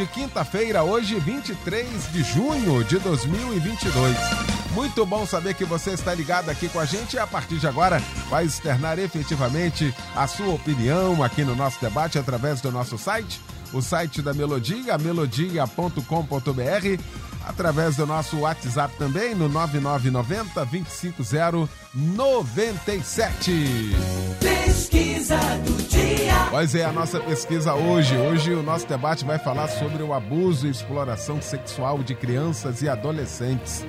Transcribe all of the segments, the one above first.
de quinta-feira, hoje 23 de junho de 2022. Muito bom saber que você está ligado aqui com a gente e a partir de agora vai externar efetivamente a sua opinião aqui no nosso debate através do nosso site, o site da Melodia, melodia.com.br, através do nosso WhatsApp também no 9990 25097. Pesquisa do. Pois é, a nossa pesquisa hoje. Hoje o nosso debate vai falar sobre o abuso e exploração sexual de crianças e adolescentes.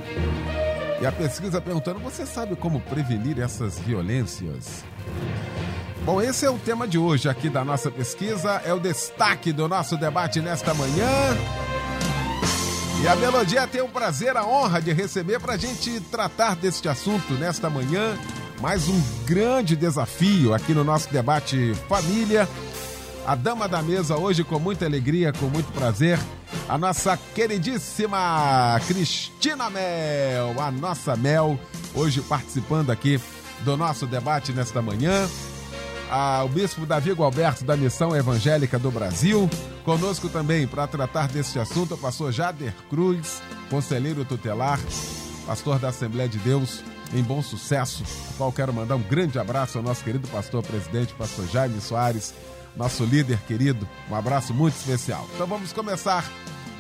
E a pesquisa perguntando: você sabe como prevenir essas violências? Bom, esse é o tema de hoje aqui da nossa pesquisa, é o destaque do nosso debate nesta manhã. E a Melodia tem o prazer, a honra de receber para a gente tratar deste assunto nesta manhã. Mais um grande desafio aqui no nosso debate família. A dama da mesa hoje, com muita alegria, com muito prazer, a nossa queridíssima Cristina Mel, a nossa Mel, hoje participando aqui do nosso debate nesta manhã. Ah, o bispo Davi Gualberto da Missão Evangélica do Brasil. Conosco também para tratar deste assunto o pastor Jader Cruz, conselheiro tutelar, pastor da Assembleia de Deus em bom sucesso, ao qual quero mandar um grande abraço ao nosso querido pastor presidente, pastor Jaime Soares, nosso líder querido. Um abraço muito especial. Então vamos começar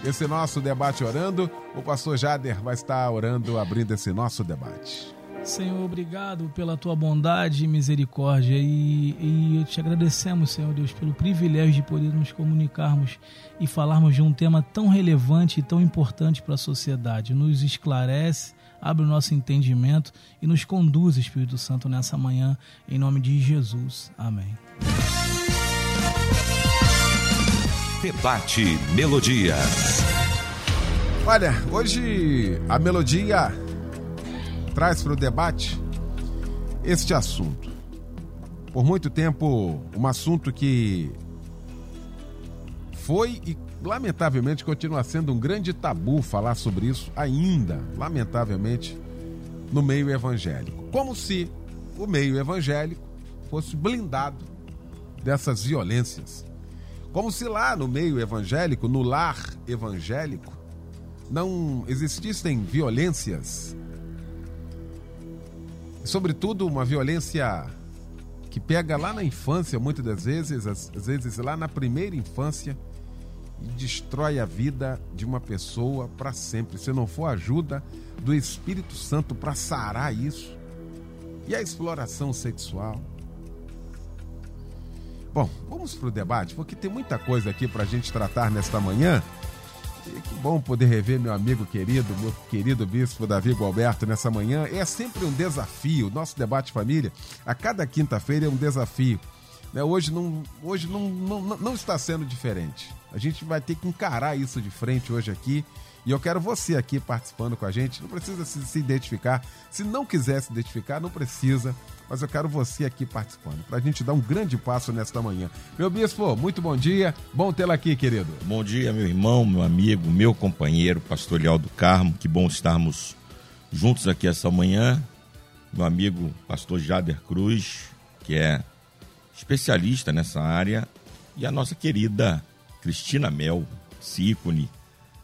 esse nosso debate orando. O pastor Jader vai estar orando, abrindo esse nosso debate. Senhor, obrigado pela tua bondade e misericórdia e, e te agradecemos, Senhor Deus, pelo privilégio de poder nos comunicarmos e falarmos de um tema tão relevante e tão importante para a sociedade. Nos esclarece, abre o nosso entendimento e nos conduz, Espírito Santo, nessa manhã, em nome de Jesus. Amém. Debate Melodia. Olha, hoje a melodia traz para o debate este assunto. Por muito tempo, um assunto que foi e lamentavelmente continua sendo um grande tabu falar sobre isso ainda, lamentavelmente, no meio evangélico. Como se o meio evangélico fosse blindado dessas violências. Como se lá no meio evangélico, no lar evangélico, não existissem violências. Sobretudo uma violência que pega lá na infância, muitas das vezes, às vezes lá na primeira infância, e destrói a vida de uma pessoa para sempre. Se não for ajuda do Espírito Santo para sarar isso. E a exploração sexual. Bom, vamos para o debate, porque tem muita coisa aqui para a gente tratar nesta manhã. E que bom poder rever meu amigo querido, meu querido bispo Davi Gualberto nessa manhã. É sempre um desafio. Nosso debate família, a cada quinta-feira é um desafio. Né? Hoje, não, hoje não, não, não está sendo diferente. A gente vai ter que encarar isso de frente hoje aqui. E eu quero você aqui participando com a gente. Não precisa se, se identificar. Se não quiser se identificar, não precisa. Mas eu quero você aqui participando, para a gente dar um grande passo nesta manhã. Meu bispo, muito bom dia. Bom tê-lo aqui, querido. Bom dia, meu irmão, meu amigo, meu companheiro, pastor Leal do Carmo. Que bom estarmos juntos aqui essa manhã. Meu amigo, pastor Jader Cruz, que é especialista nessa área, e a nossa querida Cristina Mel, ícone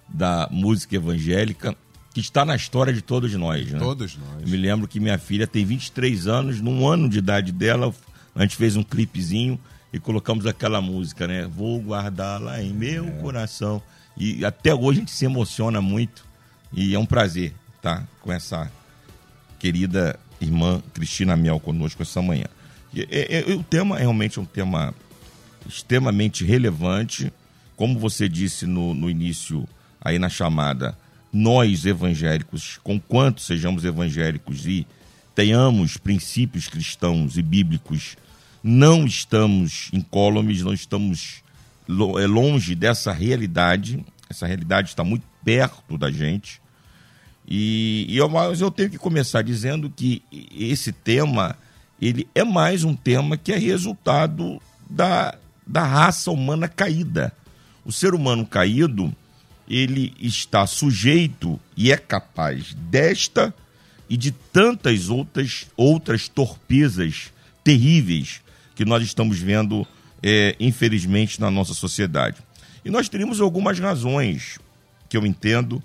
da música evangélica, que está na história de todos nós. Né? Todos nós. Eu me lembro que minha filha tem 23 anos, num ano de idade dela, a gente fez um clipezinho e colocamos aquela música, né? Vou guardá-la em meu é. coração. E até hoje a gente se emociona muito e é um prazer estar com essa querida irmã Cristina Mel conosco essa manhã. E, e, o tema realmente é um tema extremamente relevante. Como você disse no, no início, aí na chamada, nós evangélicos, com quanto sejamos evangélicos e tenhamos princípios cristãos e bíblicos, não estamos incólumes, não estamos é longe dessa realidade essa realidade está muito perto da gente. E, e eu, mas eu tenho que começar dizendo que esse tema ele é mais um tema que é resultado da, da raça humana caída. O ser humano caído ele está sujeito e é capaz desta e de tantas outras, outras torpezas terríveis que nós estamos vendo, é, infelizmente, na nossa sociedade. E nós teríamos algumas razões que eu entendo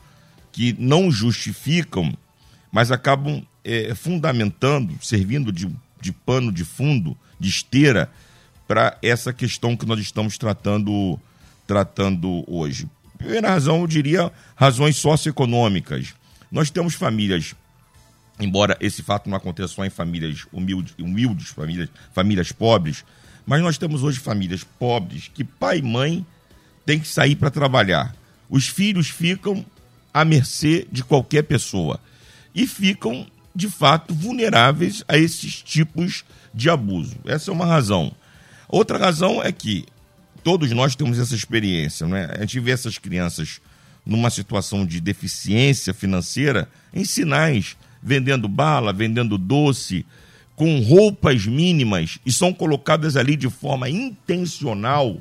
que não justificam, mas acabam é, fundamentando, servindo de, de pano de fundo, de esteira, para essa questão que nós estamos tratando, tratando hoje. Primeira razão, eu diria razões socioeconômicas. Nós temos famílias embora esse fato não aconteça só em famílias humildes, humildes famílias, famílias pobres, mas nós temos hoje famílias pobres que pai e mãe têm que sair para trabalhar. Os filhos ficam à mercê de qualquer pessoa e ficam, de fato, vulneráveis a esses tipos de abuso. Essa é uma razão. Outra razão é que todos nós temos essa experiência, não é? A gente vê essas crianças numa situação de deficiência financeira em sinais vendendo bala, vendendo doce, com roupas mínimas e são colocadas ali de forma intencional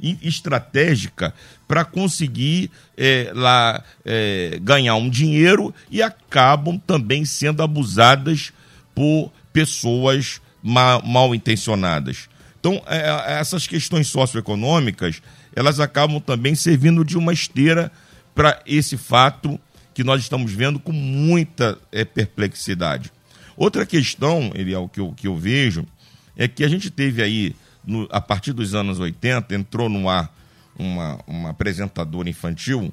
estratégica para conseguir é, lá é, ganhar um dinheiro e acabam também sendo abusadas por pessoas mal, mal intencionadas. Então, é, essas questões socioeconômicas, elas acabam também servindo de uma esteira para esse fato que nós estamos vendo com muita é, perplexidade. Outra questão, Eliel, que eu, que eu vejo, é que a gente teve aí, no, a partir dos anos 80, entrou no ar uma, uma apresentadora infantil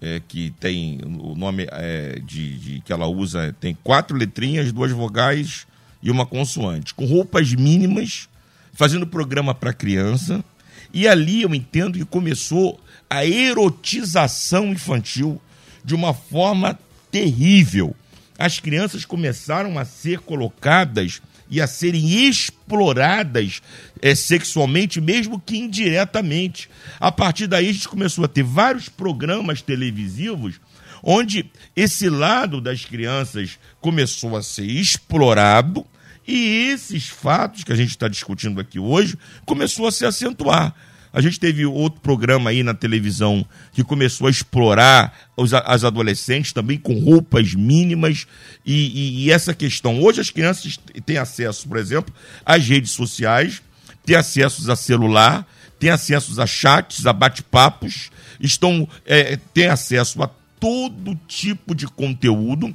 é, que tem o nome é, de, de, que ela usa, tem quatro letrinhas, duas vogais e uma consoante, com roupas mínimas, fazendo programa para criança. E ali eu entendo que começou a erotização infantil de uma forma terrível. As crianças começaram a ser colocadas e a serem exploradas é, sexualmente, mesmo que indiretamente. A partir daí, a gente começou a ter vários programas televisivos onde esse lado das crianças começou a ser explorado e esses fatos que a gente está discutindo aqui hoje começou a se acentuar. A gente teve outro programa aí na televisão que começou a explorar os, as adolescentes também com roupas mínimas e, e, e essa questão. Hoje as crianças têm acesso, por exemplo, às redes sociais, têm acesso a celular, têm acesso a chats, a bate-papos, estão é, têm acesso a todo tipo de conteúdo,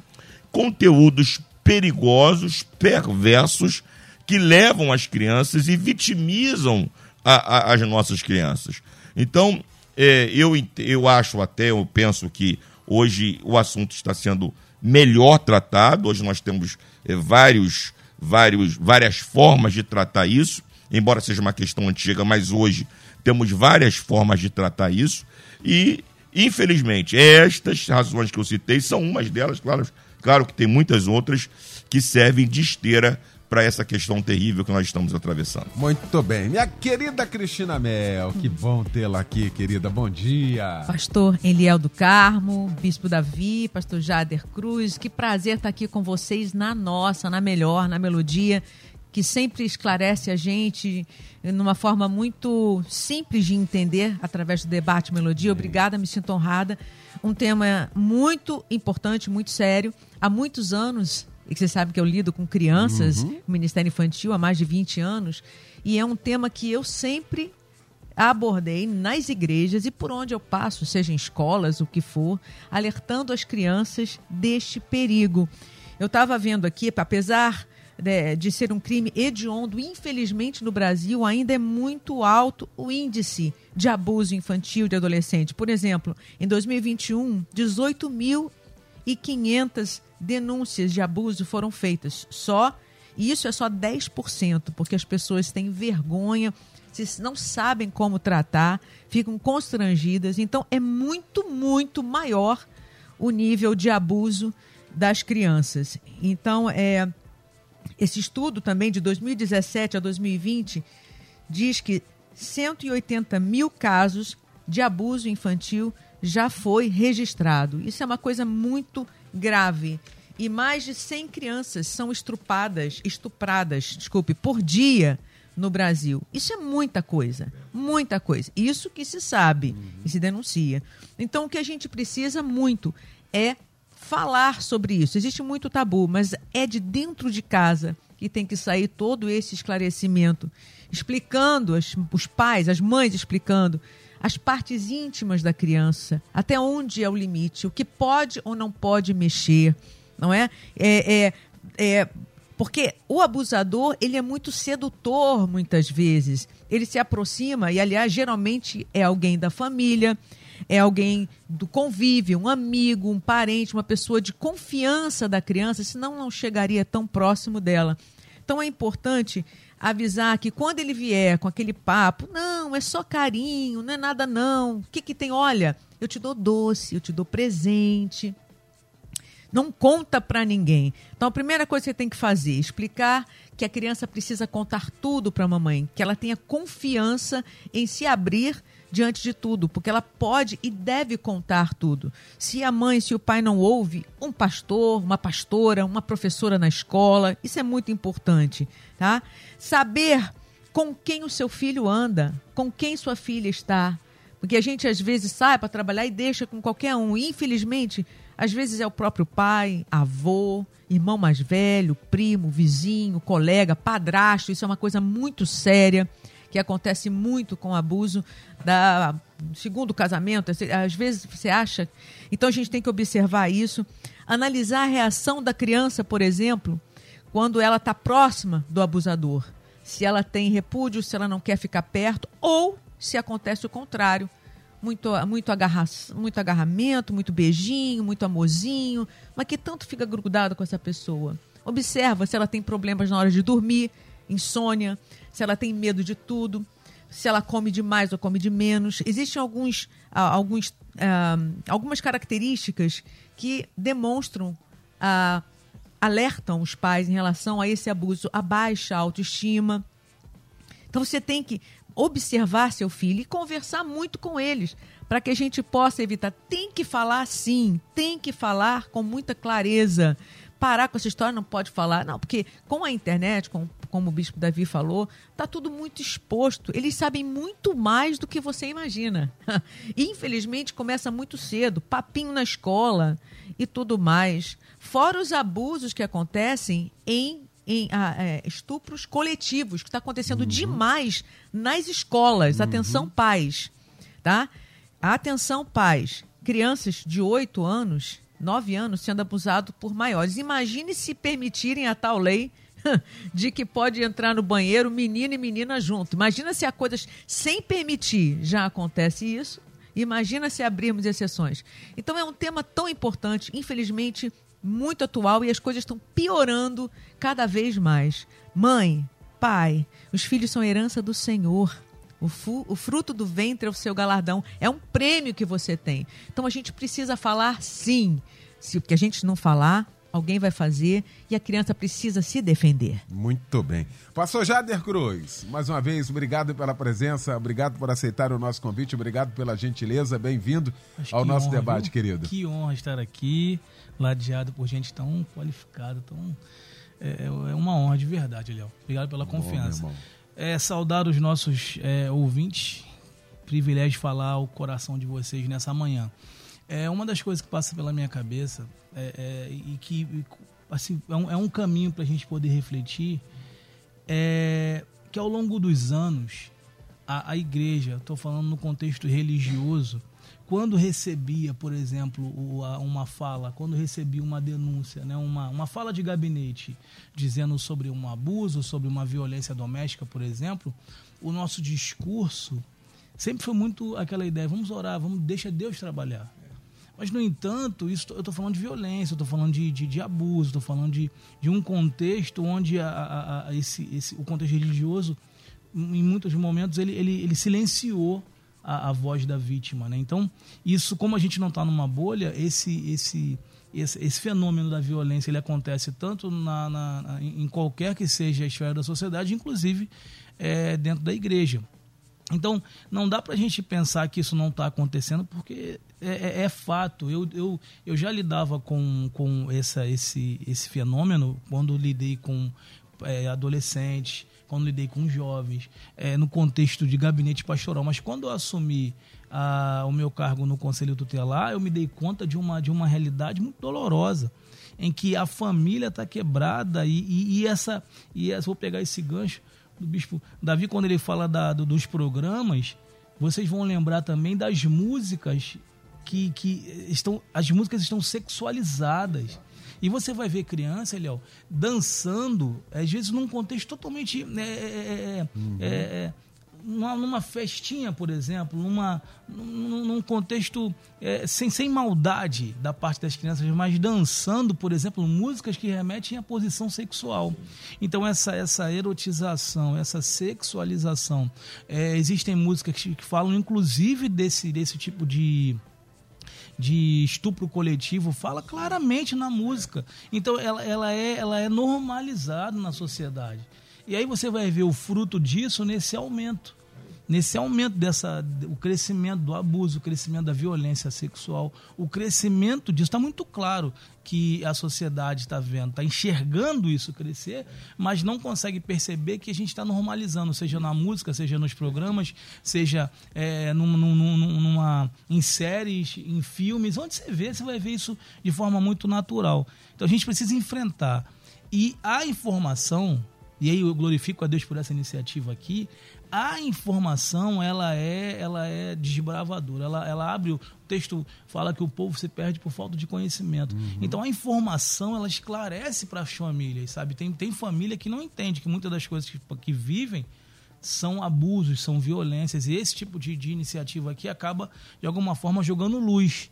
conteúdos perigosos, perversos, que levam as crianças e vitimizam a, a, as nossas crianças. Então, é, eu, eu acho até, eu penso que hoje o assunto está sendo melhor tratado. Hoje nós temos é, vários, vários, várias formas de tratar isso, embora seja uma questão antiga, mas hoje temos várias formas de tratar isso. E, infelizmente, estas razões que eu citei são umas delas, claro, claro que tem muitas outras que servem de esteira para essa questão terrível que nós estamos atravessando. Muito bem. Minha querida Cristina Mel, que bom tê-la aqui, querida. Bom dia. Pastor Eliel do Carmo, Bispo Davi, Pastor Jader Cruz, que prazer estar aqui com vocês na nossa, na melhor, na melodia, que sempre esclarece a gente numa forma muito simples de entender através do debate melodia. Obrigada, me sinto honrada. Um tema muito importante, muito sério. Há muitos anos e que você sabe que eu lido com crianças, uhum. Ministério Infantil há mais de 20 anos, e é um tema que eu sempre abordei nas igrejas e por onde eu passo, seja em escolas, o que for, alertando as crianças deste perigo. Eu estava vendo aqui, apesar de, de, ser um crime hediondo, infelizmente no Brasil ainda é muito alto o índice de abuso infantil de adolescente. Por exemplo, em 2021, 18.500 denúncias de abuso foram feitas. Só, e isso é só 10%, porque as pessoas têm vergonha, não sabem como tratar, ficam constrangidas. Então, é muito, muito maior o nível de abuso das crianças. Então, é, esse estudo também de 2017 a 2020 diz que 180 mil casos de abuso infantil já foi registrado. Isso é uma coisa muito grave. E mais de 100 crianças são estrupadas, estupradas, desculpe, por dia no Brasil. Isso é muita coisa, muita coisa. Isso que se sabe e se denuncia. Então, o que a gente precisa muito é falar sobre isso. Existe muito tabu, mas é de dentro de casa que tem que sair todo esse esclarecimento, explicando as, os pais, as mães explicando as partes íntimas da criança, até onde é o limite, o que pode ou não pode mexer, não é? É, é, é porque o abusador, ele é muito sedutor muitas vezes. Ele se aproxima e, aliás, geralmente é alguém da família, é alguém do convívio, um amigo, um parente, uma pessoa de confiança da criança, senão não chegaria tão próximo dela. Então é importante avisar que quando ele vier com aquele papo, não, é só carinho, não é nada não. O que que tem? Olha, eu te dou doce, eu te dou presente. Não conta para ninguém. Então a primeira coisa que você tem que fazer, é explicar que a criança precisa contar tudo para a mamãe, que ela tenha confiança em se abrir diante de tudo, porque ela pode e deve contar tudo. Se a mãe, se o pai não ouve, um pastor, uma pastora, uma professora na escola, isso é muito importante, tá? Saber com quem o seu filho anda, com quem sua filha está, porque a gente às vezes sai para trabalhar e deixa com qualquer um. E, infelizmente, às vezes é o próprio pai, avô, irmão mais velho, primo, vizinho, colega, padrasto. Isso é uma coisa muito séria que acontece muito com abuso da segundo casamento. Às vezes você acha. Então a gente tem que observar isso, analisar a reação da criança, por exemplo, quando ela está próxima do abusador. Se ela tem repúdio, se ela não quer ficar perto, ou se acontece o contrário. Muito, muito, agarra, muito agarramento, muito beijinho, muito amorzinho, mas que tanto fica grudado com essa pessoa. Observa se ela tem problemas na hora de dormir, insônia, se ela tem medo de tudo, se ela come demais ou come de menos. Existem alguns, alguns, algumas características que demonstram, alertam os pais em relação a esse abuso, a baixa autoestima. Então você tem que observar seu filho e conversar muito com eles para que a gente possa evitar. Tem que falar sim, tem que falar com muita clareza. Parar com essa história, não pode falar. Não, porque com a internet, com como o bispo Davi falou, está tudo muito exposto. Eles sabem muito mais do que você imagina. Infelizmente, começa muito cedo, papinho na escola e tudo mais. Fora os abusos que acontecem em em ah, é, estupros coletivos, que está acontecendo uhum. demais nas escolas. Uhum. Atenção, pais. Tá? Atenção, pais. Crianças de 8 anos, 9 anos, sendo abusados por maiores. Imagine se permitirem a tal lei de que pode entrar no banheiro menino e menina junto. Imagina se a coisa sem permitir já acontece isso. Imagina se abrirmos exceções. Então é um tema tão importante, infelizmente muito atual e as coisas estão piorando cada vez mais. Mãe, pai, os filhos são herança do Senhor. O, fu, o, fruto do ventre é o seu galardão. É um prêmio que você tem. Então a gente precisa falar sim. Se o que a gente não falar, alguém vai fazer e a criança precisa se defender. Muito bem. Pastor Jader Cruz, mais uma vez, obrigado pela presença, obrigado por aceitar o nosso convite, obrigado pela gentileza, bem-vindo ao nosso honra, debate, viu? querido. Que honra estar aqui, ladeado por gente tão qualificada, tão... É, é uma honra de verdade, Léo. Obrigado pela confiança. Bom, é, saudar os nossos é, ouvintes, privilégio de falar o coração de vocês nessa manhã. É uma das coisas que passa pela minha cabeça é, é, e que assim, é, um, é um caminho para a gente poder refletir é que ao longo dos anos a, a igreja, estou falando no contexto religioso, quando recebia, por exemplo, uma fala, quando recebia uma denúncia, né, uma, uma fala de gabinete dizendo sobre um abuso, sobre uma violência doméstica, por exemplo, o nosso discurso sempre foi muito aquela ideia, vamos orar, vamos deixa Deus trabalhar. Mas, no entanto, isso, eu estou falando de violência, eu estou falando de, de, de abuso, estou falando de, de um contexto onde a, a, a, esse, esse, o contexto religioso, em muitos momentos, ele, ele, ele silenciou a, a voz da vítima. Né? Então, isso, como a gente não está numa bolha, esse, esse, esse, esse, fenômeno da violência ele acontece tanto na, na, em qualquer que seja a esfera da sociedade, inclusive é, dentro da igreja. Então, não dá para a gente pensar que isso não está acontecendo, porque é, é, é fato. Eu, eu, eu já lidava com, com essa, esse, esse fenômeno quando lidei com é, adolescentes, quando lidei com jovens, é, no contexto de gabinete pastoral. Mas quando eu assumi a, o meu cargo no Conselho Tutelar, eu me dei conta de uma, de uma realidade muito dolorosa, em que a família está quebrada e, e, e, essa, e essa. Vou pegar esse gancho do bispo Davi, quando ele fala da, do, dos programas, vocês vão lembrar também das músicas que, que estão. As músicas estão sexualizadas. E você vai ver criança, Eliel, dançando, às vezes num contexto totalmente. É, é, é, uhum. é numa, numa, festinha, por exemplo, numa, num, num contexto é, sem, sem maldade da parte das crianças, mas dançando, por exemplo, músicas que remetem à posição sexual. Então, essa, essa erotização, essa sexualização, é, existem músicas que, que falam, inclusive, desse, desse tipo de de estupro coletivo fala claramente na música. Então ela, ela, é, ela é normalizada na sociedade. E aí você vai ver o fruto disso nesse aumento. Nesse aumento dessa, o crescimento do abuso, o crescimento da violência sexual, o crescimento disso está muito claro que a sociedade está vendo, está enxergando isso crescer, mas não consegue perceber que a gente está normalizando, seja na música, seja nos programas, seja é, num, num, numa, em séries, em filmes, onde você vê, você vai ver isso de forma muito natural. Então a gente precisa enfrentar. E a informação, e aí eu glorifico a Deus por essa iniciativa aqui, a informação ela é ela é desbravadora. Ela, ela abre o texto fala que o povo se perde por falta de conhecimento. Uhum. então a informação ela esclarece para as famílias sabe? Tem, tem família que não entende que muitas das coisas que, que vivem são abusos são violências. E esse tipo de, de iniciativa aqui acaba de alguma forma jogando luz.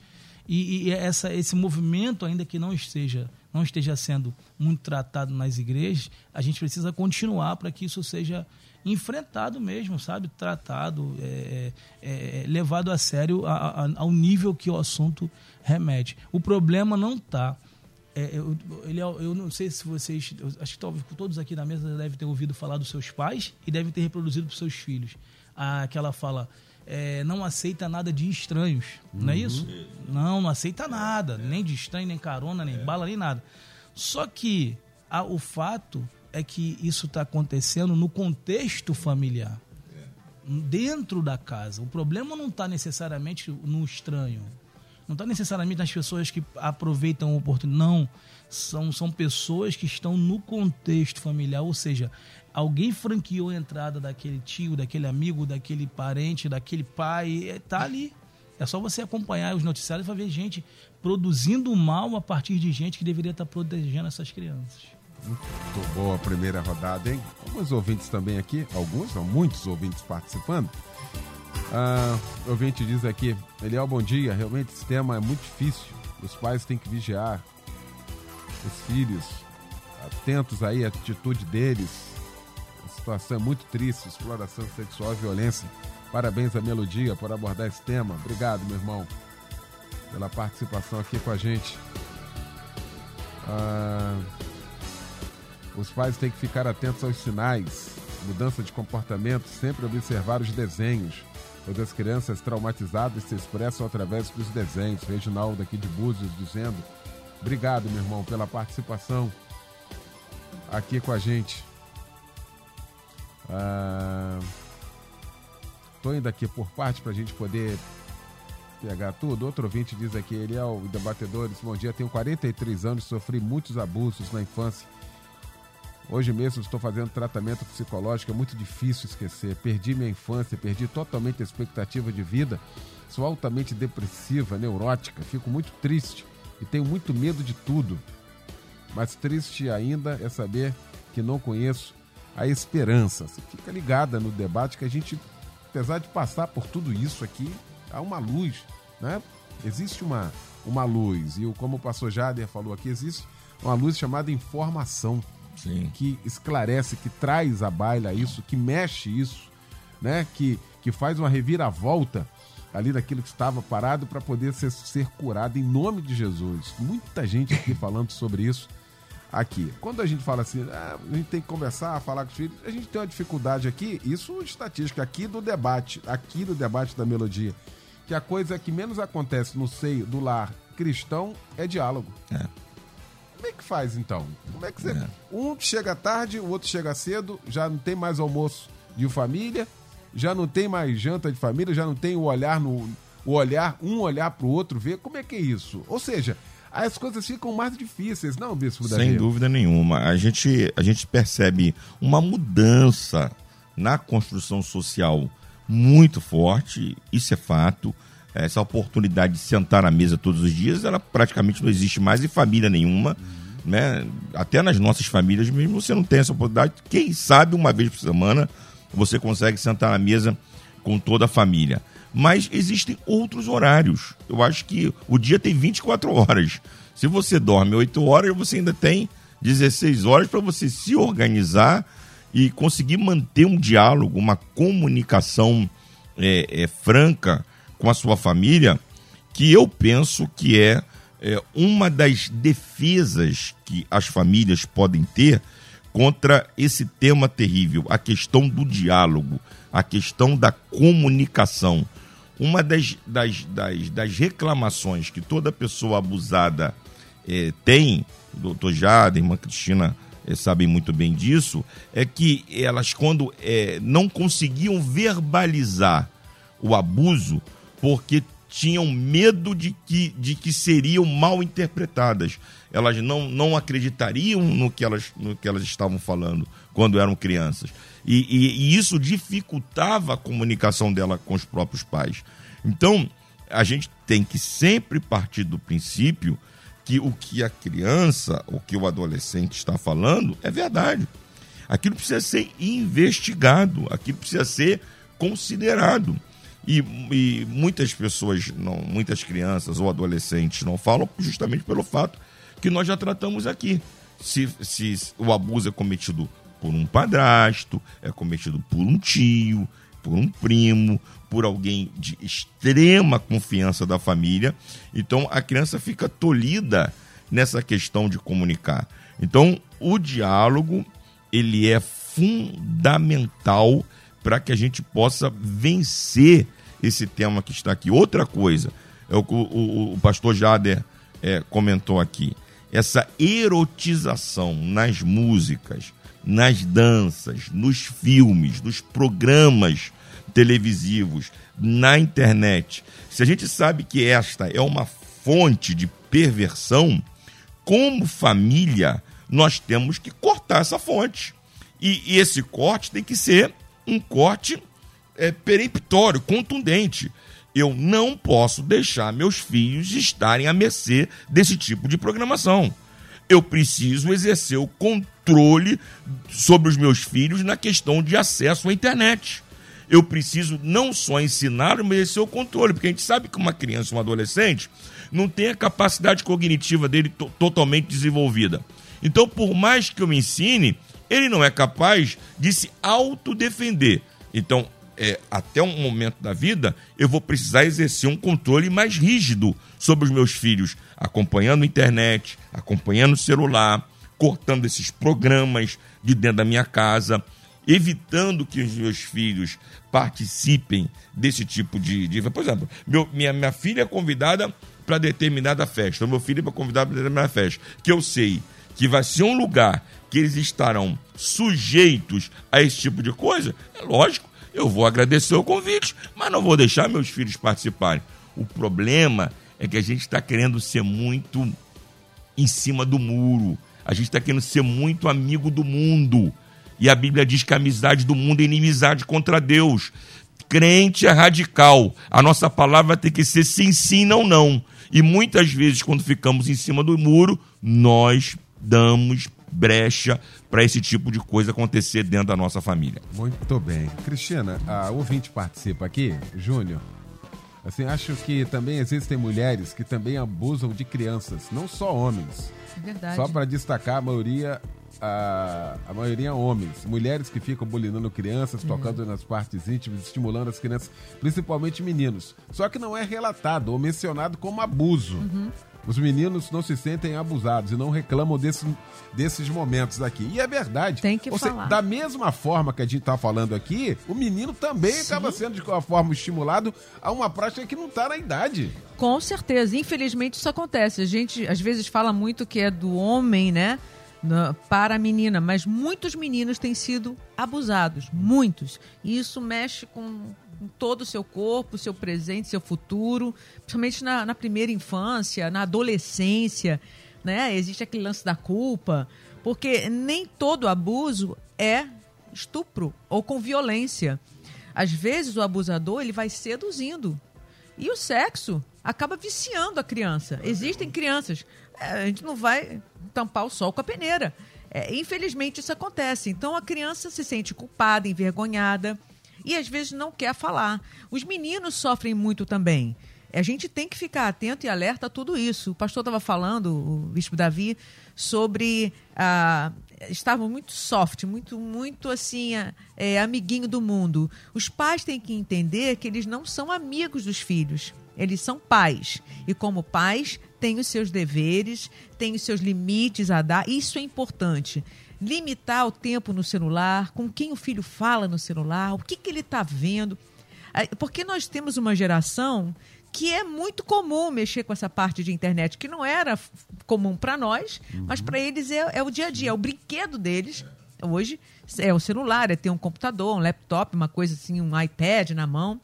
E, e essa, esse movimento, ainda que não esteja, não esteja sendo muito tratado nas igrejas, a gente precisa continuar para que isso seja enfrentado mesmo, sabe? Tratado, é, é, é levado a sério a, a, ao nível que o assunto remete. O problema não está. É, eu, ele, é, eu não sei se vocês. acho que talvez todos aqui na mesa devem ter ouvido falar dos seus pais e devem ter reproduzido para os seus filhos. Aquela fala é, não aceita nada de estranhos, uhum. não é isso? Não, não aceita nada, é. nem de estranho, nem carona, nem bala, nem nada. Só que a, o fato é que isso está acontecendo no contexto familiar, dentro da casa. O problema não está necessariamente no estranho, não está necessariamente nas pessoas que aproveitam a oportunidade, não. São, são pessoas que estão no contexto familiar, ou seja, alguém franqueou a entrada daquele tio, daquele amigo, daquele parente, daquele pai, está ali. É só você acompanhar os noticiários vai ver gente produzindo mal a partir de gente que deveria estar protegendo essas crianças. Muito boa a primeira rodada, hein? Alguns ouvintes também aqui, alguns, não, muitos ouvintes participando. Ah, ouvinte diz aqui, Eliel, bom dia. Realmente esse tema é muito difícil. Os pais têm que vigiar os filhos, atentos aí à atitude deles, situação é muito triste, exploração sexual e violência. Parabéns à Melodia por abordar esse tema. Obrigado, meu irmão, pela participação aqui com a gente. Ah, os pais têm que ficar atentos aos sinais, mudança de comportamento, sempre observar os desenhos, pois as crianças traumatizadas se expressam através dos desenhos. Reginaldo aqui de Búzios dizendo, obrigado, meu irmão, pela participação aqui com a gente. Estou ah, indo aqui por parte para a gente poder pegar tudo. Outro ouvinte diz aqui, ele é o debatedor, disse, bom dia, tenho 43 anos, sofri muitos abusos na infância. Hoje mesmo estou fazendo tratamento psicológico, é muito difícil esquecer. Perdi minha infância, perdi totalmente a expectativa de vida. Sou altamente depressiva, neurótica, fico muito triste e tenho muito medo de tudo. Mas triste ainda é saber que não conheço a esperança. Você fica ligada no debate que a gente, apesar de passar por tudo isso aqui, há uma luz, né? Existe uma, uma luz. E como o pastor Jader falou aqui, existe uma luz chamada informação. Sim. Que esclarece, que traz à baila isso, que mexe isso, né? Que, que faz uma reviravolta ali daquilo que estava parado para poder ser, ser curado em nome de Jesus. Muita gente aqui falando sobre isso aqui. Quando a gente fala assim, ah, a gente tem que conversar, falar com os filhos, a gente tem uma dificuldade aqui, isso estatística aqui do debate, aqui do debate da melodia, que a coisa que menos acontece no seio do lar cristão é diálogo. É. Como é que faz então? Como é que você. É. Um chega tarde, o outro chega cedo, já não tem mais almoço de família, já não tem mais janta de família, já não tem o olhar no. O olhar, um olhar pro outro, ver como é que é isso. Ou seja, as coisas ficam mais difíceis, não, Bispo Davi? Sem dúvida nenhuma. A gente, a gente percebe uma mudança na construção social muito forte, isso é fato. Essa oportunidade de sentar na mesa todos os dias, ela praticamente não existe mais em família nenhuma. Né? Até nas nossas famílias mesmo você não tem essa oportunidade. Quem sabe uma vez por semana você consegue sentar na mesa com toda a família. Mas existem outros horários. Eu acho que o dia tem 24 horas. Se você dorme 8 horas, você ainda tem 16 horas para você se organizar e conseguir manter um diálogo, uma comunicação é, é, franca com a sua família, que eu penso que é, é uma das defesas que as famílias podem ter contra esse tema terrível, a questão do diálogo, a questão da comunicação. Uma das, das, das, das reclamações que toda pessoa abusada é, tem, o doutor Jada, a irmã Cristina é, sabem muito bem disso, é que elas, quando é, não conseguiam verbalizar o abuso, porque tinham medo de que, de que seriam mal interpretadas. Elas não, não acreditariam no que, elas, no que elas estavam falando quando eram crianças. E, e, e isso dificultava a comunicação dela com os próprios pais. Então, a gente tem que sempre partir do princípio que o que a criança, o que o adolescente está falando é verdade. Aquilo precisa ser investigado, aquilo precisa ser considerado. E, e, muitas pessoas, não, muitas crianças ou adolescentes não falam justamente pelo fato que nós já tratamos aqui. Se, se o abuso é cometido por um padrasto, é cometido por um tio, por um primo, por alguém de extrema confiança da família. Então a criança fica tolhida nessa questão de comunicar. Então o diálogo ele é fundamental para que a gente possa vencer esse tema que está aqui. Outra coisa, é o que o, o, pastor Jader é, comentou aqui. Essa erotização nas músicas, nas danças, nos filmes, nos programas televisivos, na internet. Se a gente sabe que esta é uma fonte de perversão, como família, nós temos que cortar essa fonte. E, e esse corte tem que ser um corte é, peremptório, contundente. Eu não posso deixar meus filhos estarem à mercê desse tipo de programação. Eu preciso exercer o controle sobre os meus filhos na questão de acesso à internet eu preciso não só ensinar, mas exercer o controle, porque a gente sabe que uma criança, um adolescente, não tem a capacidade cognitiva dele to totalmente desenvolvida. Então, por mais que eu me ensine, ele não é capaz de se autodefender. Então, é, até um momento da vida, eu vou precisar exercer um controle mais rígido sobre os meus filhos, acompanhando a internet, acompanhando o celular, cortando esses programas de dentro da minha casa evitando que os meus filhos participem desse tipo de. de por exemplo, meu, minha, minha filha é convidada para determinada festa, meu filho é convidado para determinada festa, que eu sei que vai ser um lugar que eles estarão sujeitos a esse tipo de coisa, é lógico, eu vou agradecer o convite, mas não vou deixar meus filhos participarem. O problema é que a gente está querendo ser muito em cima do muro, a gente está querendo ser muito amigo do mundo. E a Bíblia diz que a amizade do mundo é inimizade contra Deus. Crente é radical. A nossa palavra tem que ser sim, sim, não, não. E muitas vezes, quando ficamos em cima do muro, nós damos brecha para esse tipo de coisa acontecer dentro da nossa família. Muito bem. Cristina, a ouvinte participa aqui, Júnior. Assim, acho que também existem mulheres que também abusam de crianças, não só homens. É verdade. Só para destacar, a maioria a, a maioria homens, mulheres que ficam bulinando crianças, uhum. tocando nas partes íntimas, estimulando as crianças, principalmente meninos. Só que não é relatado ou mencionado como abuso. Uhum. Os meninos não se sentem abusados e não reclamam desse, desses momentos aqui. E é verdade. Tem que Ou seja, falar. da mesma forma que a gente está falando aqui, o menino também Sim. acaba sendo de alguma forma estimulado a uma prática que não está na idade. Com certeza. Infelizmente isso acontece. A gente às vezes fala muito que é do homem, né? Para a menina, mas muitos meninos têm sido abusados, muitos. E isso mexe com com todo o seu corpo, seu presente, seu futuro, principalmente na, na primeira infância, na adolescência, né? Existe aquele lance da culpa, porque nem todo abuso é estupro ou com violência. Às vezes o abusador ele vai seduzindo e o sexo acaba viciando a criança. Existem crianças, é, a gente não vai tampar o sol com a peneira. É, infelizmente isso acontece. Então a criança se sente culpada, envergonhada e às vezes não quer falar. Os meninos sofrem muito também. A gente tem que ficar atento e alerta a tudo isso. O pastor estava falando, o bispo Davi, sobre ah, estavam muito soft, muito, muito assim, ah, é, amiguinho do mundo. Os pais têm que entender que eles não são amigos dos filhos. Eles são pais. E como pais, têm os seus deveres, têm os seus limites a dar. Isso é importante. Limitar o tempo no celular, com quem o filho fala no celular, o que, que ele está vendo. Porque nós temos uma geração que é muito comum mexer com essa parte de internet, que não era comum para nós, mas para eles é, é o dia a dia, é o brinquedo deles. Hoje é o celular, é ter um computador, um laptop, uma coisa assim, um iPad na mão.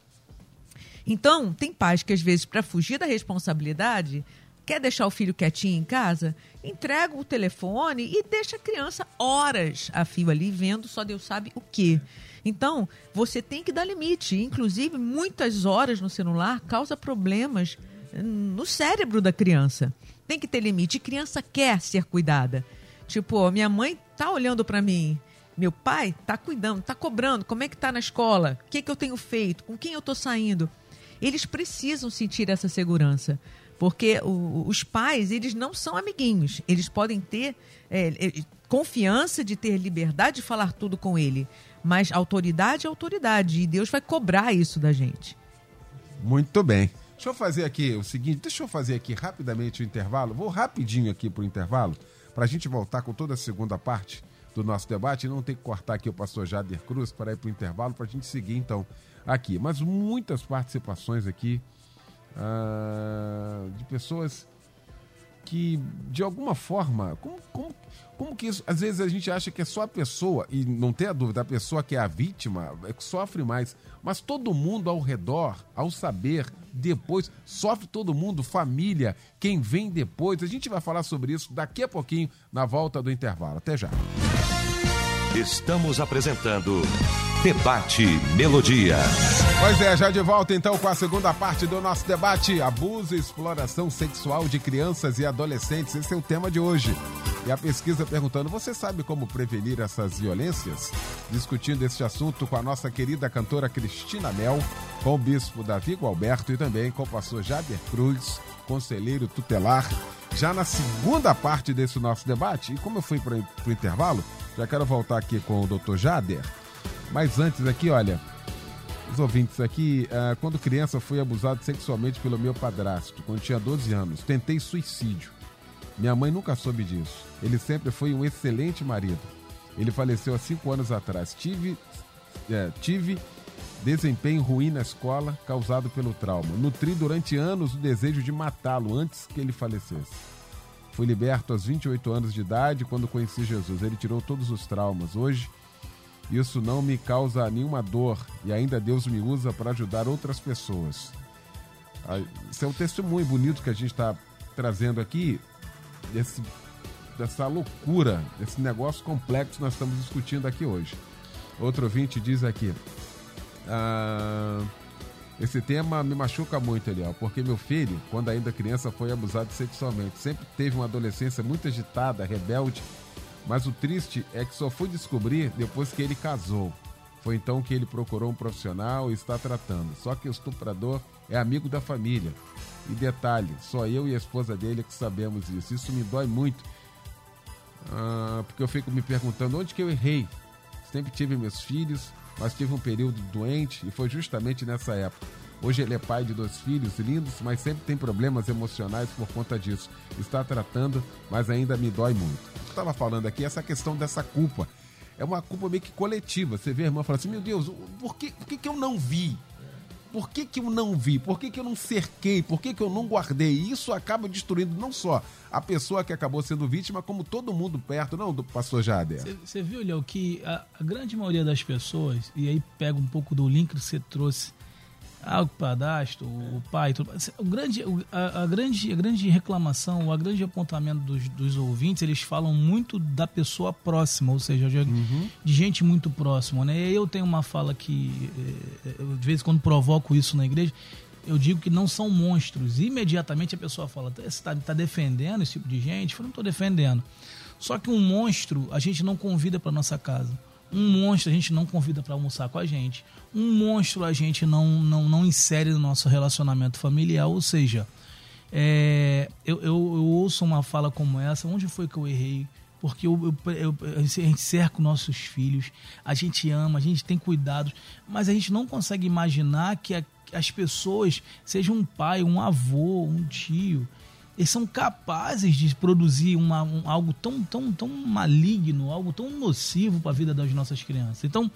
Então, tem pais que às vezes, para fugir da responsabilidade, quer deixar o filho quietinho em casa, entrega o telefone e deixa a criança horas a fio ali vendo só Deus sabe o quê. Então, você tem que dar limite. Inclusive, muitas horas no celular causa problemas no cérebro da criança. Tem que ter limite. E criança quer ser cuidada. Tipo, minha mãe tá olhando para mim. Meu pai tá cuidando, tá cobrando. Como é que tá na escola? O que, que eu tenho feito? Com quem eu tô saindo? Eles precisam sentir essa segurança. Porque o- os pais, eles não são amiguinhos. Eles podem ter é, é, confiança de ter liberdade de falar tudo com ele. Mas autoridade é autoridade. E Deus vai cobrar isso da gente. Muito bem. Deixa eu fazer aqui o seguinte, deixa eu fazer aqui rapidamente o intervalo. Vou rapidinho aqui pro intervalo, para a gente voltar com toda a segunda parte do nosso debate não ter que cortar aqui o pastor Jader Cruz para ir pro intervalo, para a gente seguir então aqui. Mas muitas participações aqui ah, de pessoas que, de alguma forma, como, como, como que isso. Às vezes a gente acha que é só a pessoa, e não tem a dúvida, a pessoa que é a vítima é que sofre mais. Mas todo mundo ao redor, ao saber, depois, sofre todo mundo, família, quem vem depois. A gente vai falar sobre isso daqui a pouquinho, na volta do intervalo. Até já. Estamos apresentando Debate Melodia. Pois é, já de volta então com a segunda parte do nosso debate: abuso e exploração sexual de crianças e adolescentes. Esse é o tema de hoje. E a pesquisa perguntando: você sabe como prevenir essas violências? Discutindo esse assunto com a nossa querida cantora Cristina Mel, com o bispo Davi Gualberto e também com o pastor Jader Cruz, conselheiro tutelar. Já na segunda parte desse nosso debate, e como eu fui para o intervalo, já quero voltar aqui com o doutor Jader. Mas antes aqui, olha, os ouvintes aqui, ah, quando criança fui abusado sexualmente pelo meu padrasto, quando tinha 12 anos. Tentei suicídio. Minha mãe nunca soube disso. Ele sempre foi um excelente marido. Ele faleceu há cinco anos atrás. Tive, é, tive desempenho ruim na escola causado pelo trauma. Nutri durante anos o desejo de matá-lo antes que ele falecesse. Fui liberto aos 28 anos de idade quando conheci Jesus. Ele tirou todos os traumas. Hoje, isso não me causa nenhuma dor e ainda Deus me usa para ajudar outras pessoas. Ah, Isso é um testemunho bonito que a gente está trazendo aqui, dessa loucura, desse negócio complexo que nós estamos discutindo aqui hoje. Outro ouvinte diz aqui: ah, esse tema me machuca muito, Eliel, porque meu filho, quando ainda criança, foi abusado sexualmente. Sempre teve uma adolescência muito agitada, rebelde, mas o triste é que só fui descobrir depois que ele casou. Foi então que ele procurou um profissional e está tratando. Só que o estuprador é amigo da família. E detalhe, só eu e a esposa dele que sabemos isso. Isso me dói muito. Ah, porque eu fico me perguntando onde que eu errei. Sempre tive meus filhos, mas tive um período doente e foi justamente nessa época. Hoje ele é pai de dois filhos lindos, mas sempre tem problemas emocionais por conta disso. Está tratando, mas ainda me dói muito. Estava falando aqui essa questão dessa culpa. É uma culpa meio que coletiva. Você vê a irmã e fala assim: Meu Deus, por que, por que, que eu não vi? Por que, que eu não vi? Por que, que eu não cerquei? Por que, que eu não guardei? Isso acaba destruindo não só a pessoa que acabou sendo vítima, como todo mundo perto, não, do pastor Jader? Você viu, Léo, que a, a, grande maioria das pessoas, e aí pega um pouco do link que você trouxe ah, o padastro, o pai, tudo. O grande, a, a, grande, a grande reclamação, o grande apontamento dos, dos ouvintes, eles falam muito da pessoa próxima, ou seja, de, uhum. de gente muito próxima. Né? Eu tenho uma fala que, eh, eu, de vez em quando provoco isso na igreja, eu digo que não são monstros. Imediatamente a pessoa fala, você está tá defendendo esse tipo de gente? Eu falo, não estou defendendo. Só que um monstro a gente não convida para nossa casa. Um monstro a gente não convida para almoçar com a gente. Um monstro a gente não, não, não insere no nosso relacionamento familiar. Ou seja, é, eu, eu, eu, ouço uma fala como essa: onde foi que eu errei? Porque eu, eu, a gente cerca nossos filhos, a gente ama, a gente tem cuidados, mas a gente não consegue imaginar que a, as pessoas, seja um pai, um avô, um tio, eles são capazes de produzir uma, um, algo tão, tão, tão maligno, algo tão nocivo para a vida das nossas crianças. Então,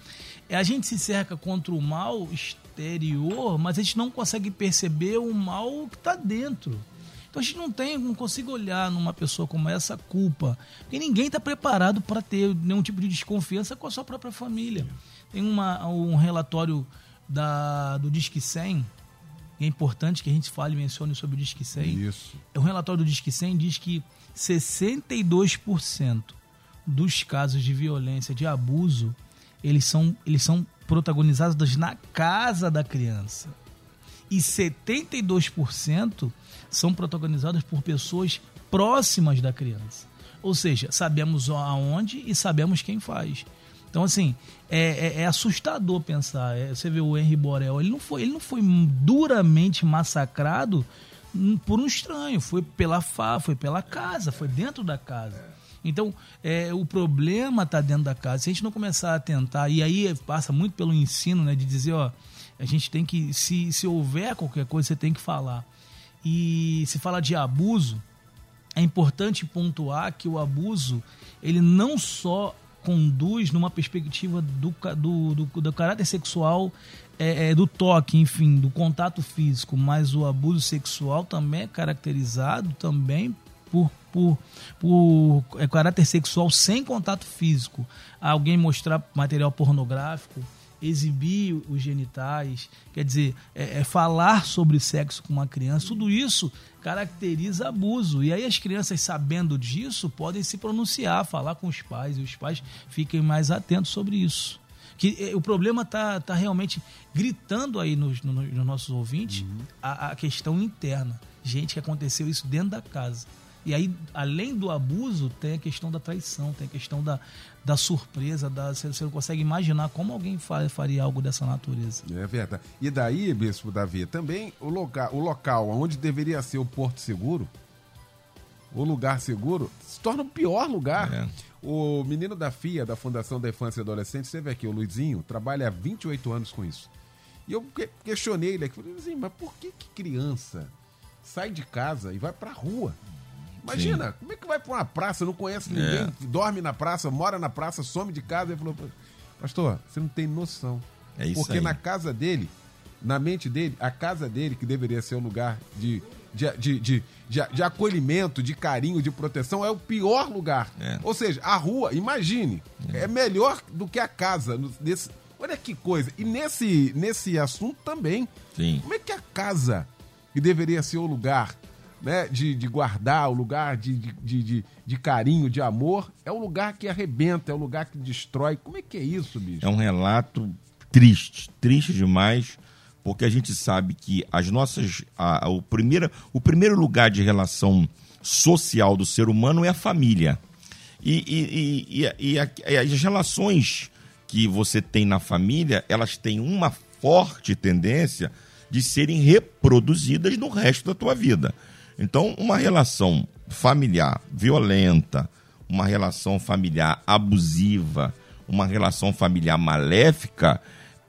é, a gente se cerca contra o mal exterior, mas a gente não consegue perceber o mal que está dentro. Então a gente não tem, não consigo olhar numa pessoa como essa culpa, porque ninguém está preparado para ter nenhum tipo de desconfiança com a sua própria família. Tem uma, um relatório da, do Disque 100 e é importante que a gente fale e mencione sobre o Disque 100. Isso. É um relatório do Disque 100 diz que 62% dos casos de violência, de abuso, eles são, eles são protagonizados na casa da criança. E 72% são protagonizados por pessoas próximas da criança. Ou seja, sabemos aonde e sabemos quem faz. Então, assim, é, é, é assustador pensar. É, você vê o Henry Borel, ele não foi, ele não foi duramente massacrado por um estranho, foi pela fa, foi pela casa, foi dentro da casa. Então, é, o problema está dentro da casa. Se a gente não começar a tentar, e aí passa muito pelo ensino, né, de dizer, ó, a gente tem que, se, se houver qualquer coisa, você tem que falar. E se fala de abuso, é importante pontuar que o abuso, ele não só conduz numa perspectiva do, do, do, do caráter sexual, é, é, do toque, enfim, do contato físico, mas o abuso sexual também é caracterizado também por, por, por é, caráter sexual sem contato físico. Alguém mostrar material pornográfico, exibir os genitais, quer dizer, é, é, falar sobre sexo com uma criança, tudo isso caracteriza abuso. E aí as crianças, sabendo disso, podem se pronunciar, falar com os pais, e os pais fiquem mais atentos sobre isso. Que é, o problema está tá realmente gritando aí nos, nos, nos nossos ouvintes uhum. a, a questão interna. Gente, que aconteceu isso dentro da casa. E aí, além do abuso, tem a questão da traição, tem a questão da, da surpresa, da, você, você não consegue imaginar como alguém faria algo dessa natureza. É verdade. E daí, Bispo Davi, também o local, o local onde deveria ser o porto seguro, o lugar seguro, se torna o pior lugar. É. O menino da FIA, da Fundação da Infância e Adolescente, esteve aqui, o Luizinho, trabalha há 28 anos com isso. E eu questionei ele aqui, falei assim, mas por que, que criança sai de casa e vai pra rua? Imagina, Sim. como é que vai pra uma praça, não conhece ninguém, é. dorme na praça, mora na praça, some de casa. Ele falou, pastor, você não tem noção. É isso Porque aí. na casa dele, na mente dele, a casa dele, que deveria ser um lugar de, de, de, de, de, de acolhimento, de carinho, de proteção, é o pior lugar. É. Ou seja, a rua, imagine, é. é melhor do que a casa. Nesse, olha que coisa. E nesse, nesse assunto também. Sim. Como é que a casa, que deveria ser o lugar né, de, de guardar, o lugar de, de, de, de, carinho, de amor, é o lugar que arrebenta, é o lugar que destrói. Como é que é isso, bicho? É um relato triste, triste demais, porque a gente sabe que as nossas. A, a, o, primeiro, o primeiro lugar de relação social do ser humano é a família. E, e, e, e, a, e as relações que você tem na família, elas têm uma forte tendência de serem reproduzidas no resto da tua vida. Então, uma relação familiar violenta, uma relação familiar abusiva, uma relação familiar maléfica,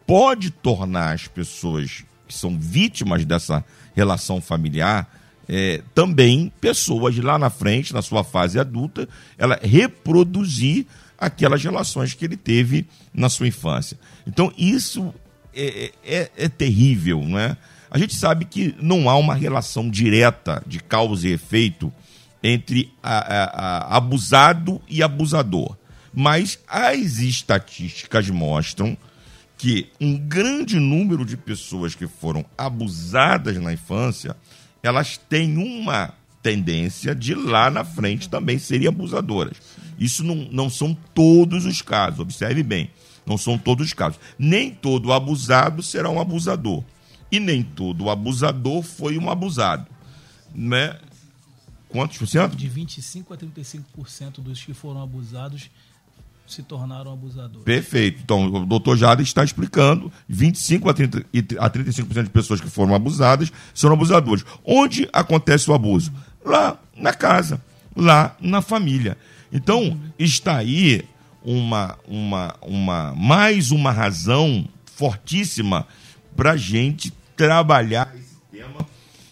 pode tornar as pessoas que são vítimas dessa relação familiar, é, também pessoas lá na frente, na sua fase adulta, ela reproduzir aquelas relações que ele teve na sua infância. Então, isso é, é, é terrível, não é? A gente sabe que não há uma relação direta de causa e efeito entre a, a, a abusado e abusador. Mas as estatísticas mostram que um grande número de pessoas que foram abusadas na infância, elas têm uma tendência de lá na frente também serem abusadoras. Isso não, não são todos os casos, observe bem, não são todos os casos. Nem todo abusado será um abusador. E nem todo abusador foi um abusado. Né? Quantos por cento? De 25% a 35% dos que foram abusados se tornaram abusadores. Perfeito. Então, o doutor Jada está explicando: 25% a, 30, a 35% de pessoas que foram abusadas são abusadores. Onde acontece o abuso? Lá na casa, lá na família. Então, está aí uma, uma, uma, mais uma razão fortíssima para a gente trabalhar esse tema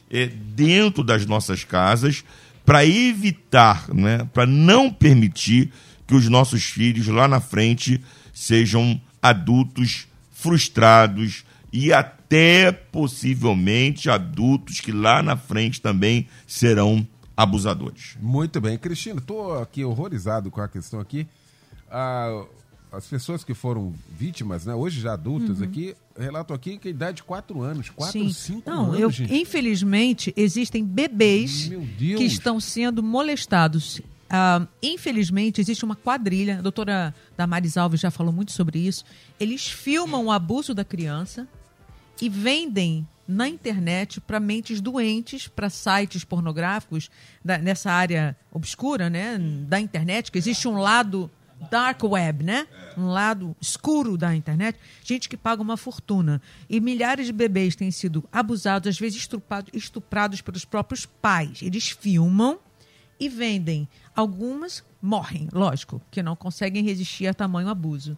é, dentro das nossas casas para evitar, né, para não permitir que os nossos filhos lá na frente sejam adultos frustrados e até possivelmente adultos que lá na frente também serão abusadores. Muito bem. Cristina, estou aqui horrorizado com a questão aqui. Ah, as pessoas que foram vítimas, né, hoje já adultas Uhum. aqui, relato aqui que a idade de 4 anos, 4, Sim. 5 Não, anos, eu, gente. infelizmente, existem bebês que estão sendo molestados. Ah, infelizmente, existe uma quadrilha, a doutora Damares Alves já falou muito sobre isso. Eles filmam o abuso da criança e vendem na internet para mentes doentes, para sites pornográficos, da- nessa área obscura né, da internet, que existe um lado dark web, né? Um lado escuro da internet. Gente que paga uma fortuna. E milhares de bebês têm sido abusados, às vezes estuprados, estuprados pelos próprios pais. Eles filmam e vendem. Algumas morrem, lógico, que não conseguem resistir a tamanho abuso.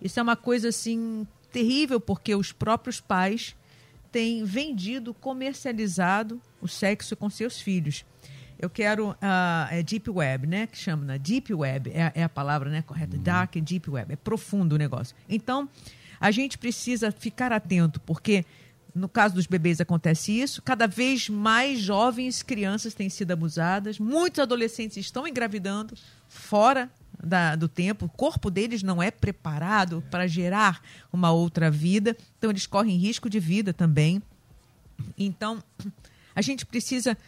Isso é uma coisa assim terrível porque os próprios pais têm vendido, comercializado o sexo com seus filhos. Eu quero a é Deep Web, né? Que chama, né? Deep Web é, a- é a palavra né, correta. Dark e Deep Web. É profundo o negócio. Então, a gente precisa ficar atento, porque no caso dos bebês acontece isso. Cada vez mais jovens crianças têm sido abusadas. Muitos adolescentes estão engravidando fora da- do tempo. O corpo deles não é preparado para gerar uma outra vida. Então, eles correm risco de vida também. Então, a gente precisa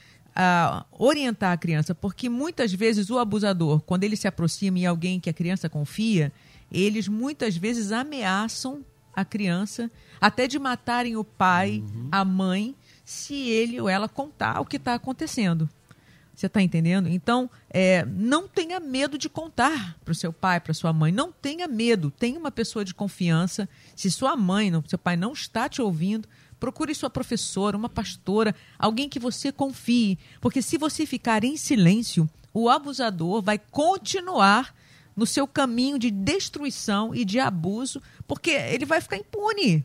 ah, orientar a criança, porque muitas vezes o abusador, quando ele se aproxima em alguém que a criança confia, eles muitas vezes ameaçam a criança até de matarem o pai, a mãe, se ele ou ela contar o que está acontecendo. Você está entendendo? Então, é, não tenha medo de contar para o seu pai, para sua mãe. Não tenha medo. Tenha uma pessoa de confiança. Se sua mãe, não, seu pai não está te ouvindo, procure sua professora, uma pastora, alguém que você confie. Porque se você ficar em silêncio, o abusador vai continuar no seu caminho de destruição e de abuso, porque ele vai ficar impune.